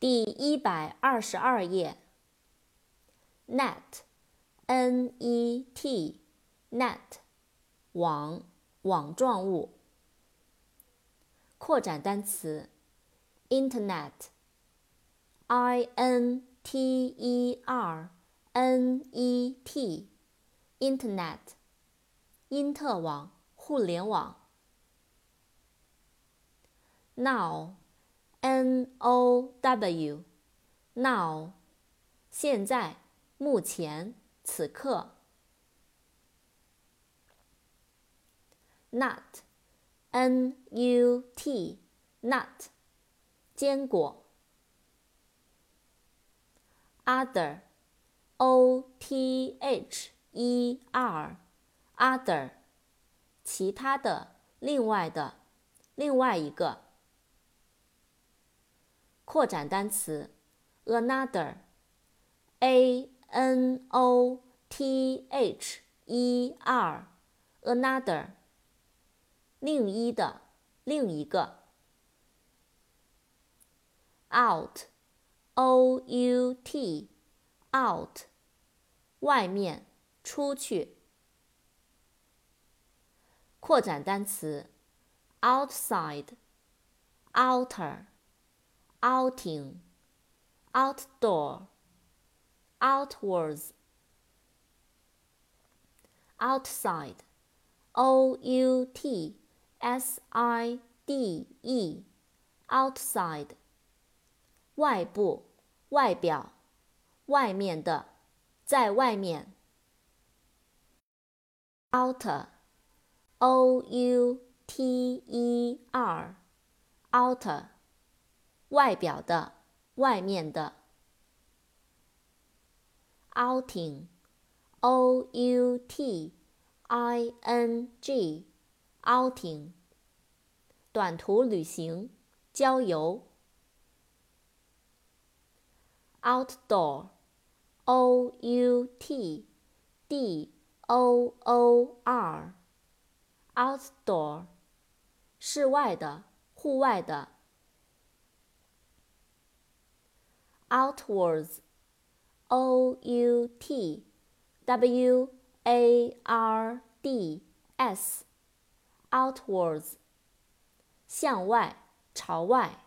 第一百二十二页。net，n-e-t，net，网，网状物。扩展单词，internet，i-n-t-e-r-n-e-t，internet，因特网，互联网。Now Now, now，现在，目前，此刻。nut，n-u-t，nut，坚果。other，o-t-h-e-r，other，其他的，另外的，另外一个。扩展单词，another，a n o t h e r，another，另一的，另一个。out，o u t，out，外面，出去。扩展单词，outside，outer。outing, outdoor, outwards, outside, o u t s i d e, outside, 外部，外表，外面的，在外面。outer, o u t e r, outer。 外表的，外面的。outing，o u t i n g，outing，短途旅行，郊游。outdoor，o u t d o o r，outdoor，室外的，户外的。outwards, o u t w a r d s, outwards，向外，朝外。